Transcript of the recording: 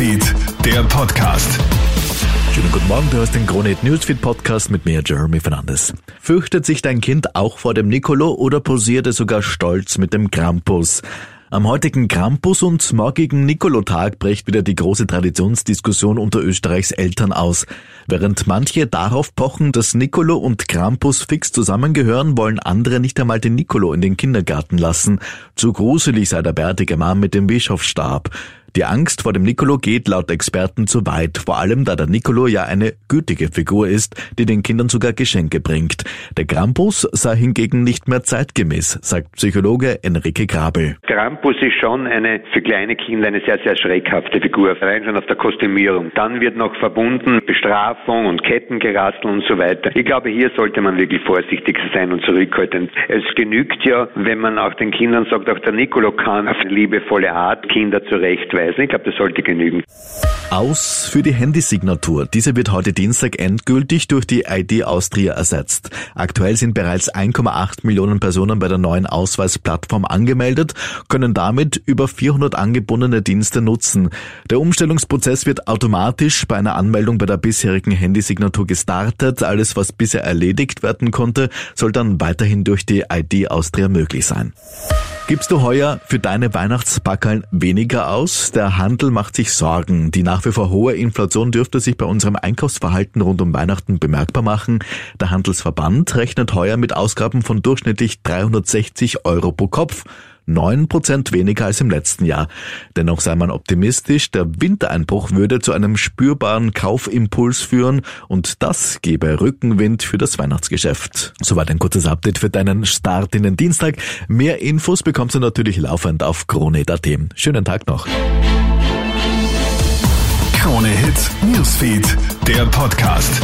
Newsfeed, der Podcast. Schönen guten Morgen, du hast den Kronet Newsfeed Podcast mit mir, Jeremy Fernandes. Fürchtet sich dein Kind auch vor dem Nicolo oder posiert es sogar stolz mit dem Krampus? Am heutigen Krampus- und morgigen Nikolotag bricht wieder die große Traditionsdiskussion unter Österreichs Eltern aus. Während manche darauf pochen, dass Nicolo und Krampus fix zusammengehören, wollen andere nicht einmal den Nicolo in den Kindergarten lassen. Zu gruselig sei der bärtige Mann mit dem Bischofsstab. Die Angst vor dem Nicolo geht laut Experten zu weit, vor allem da der Nicolo ja eine gütige Figur ist, die den Kindern sogar Geschenke bringt. Der Krampus sei hingegen nicht mehr zeitgemäß, sagt Psychologe Enrique Grabel. Krampus ist schon eine für kleine Kinder eine sehr, sehr schreckhafte Figur, rein schon auf der Kostümierung. Dann wird noch verbunden Bestrafung und Kettengerassel und so weiter. Ich glaube, hier sollte man wirklich vorsichtig sein und zurückhaltend. Es genügt ja, wenn man auch den Kindern sagt, auch der Nicolo kann auf liebevolle Art Kinder zurechtweisen nachweisen. Ich glaube, das sollte genügen. Aus für die Handysignatur. Diese wird heute Dienstag endgültig durch die ID Austria ersetzt. Aktuell sind bereits 1,8 Millionen Personen bei der neuen Ausweisplattform angemeldet, können damit über 400 angebundene Dienste nutzen. Der Umstellungsprozess wird automatisch bei einer Anmeldung bei der bisherigen Handysignatur gestartet. Alles, was bisher erledigt werden konnte, soll dann weiterhin durch die ID Austria möglich sein. Gibst du heuer für deine Weihnachtspackeln weniger aus? Der Handel macht sich Sorgen. Die nach wie vor hohe Inflation dürfte sich bei unserem Einkaufsverhalten rund um Weihnachten bemerkbar machen. Der Handelsverband rechnet heuer mit Ausgaben von durchschnittlich 360 Euro pro Kopf. 9% weniger als im letzten Jahr. Dennoch sei man optimistisch, der Wintereinbruch würde zu einem spürbaren Kaufimpuls führen und das gebe Rückenwind für das Weihnachtsgeschäft. Soweit ein kurzes Update für deinen Start in den Dienstag. Mehr Infos bekommst du natürlich laufend auf Krone.at. Schönen Tag noch. Krone Hits, Newsfeed, der Podcast.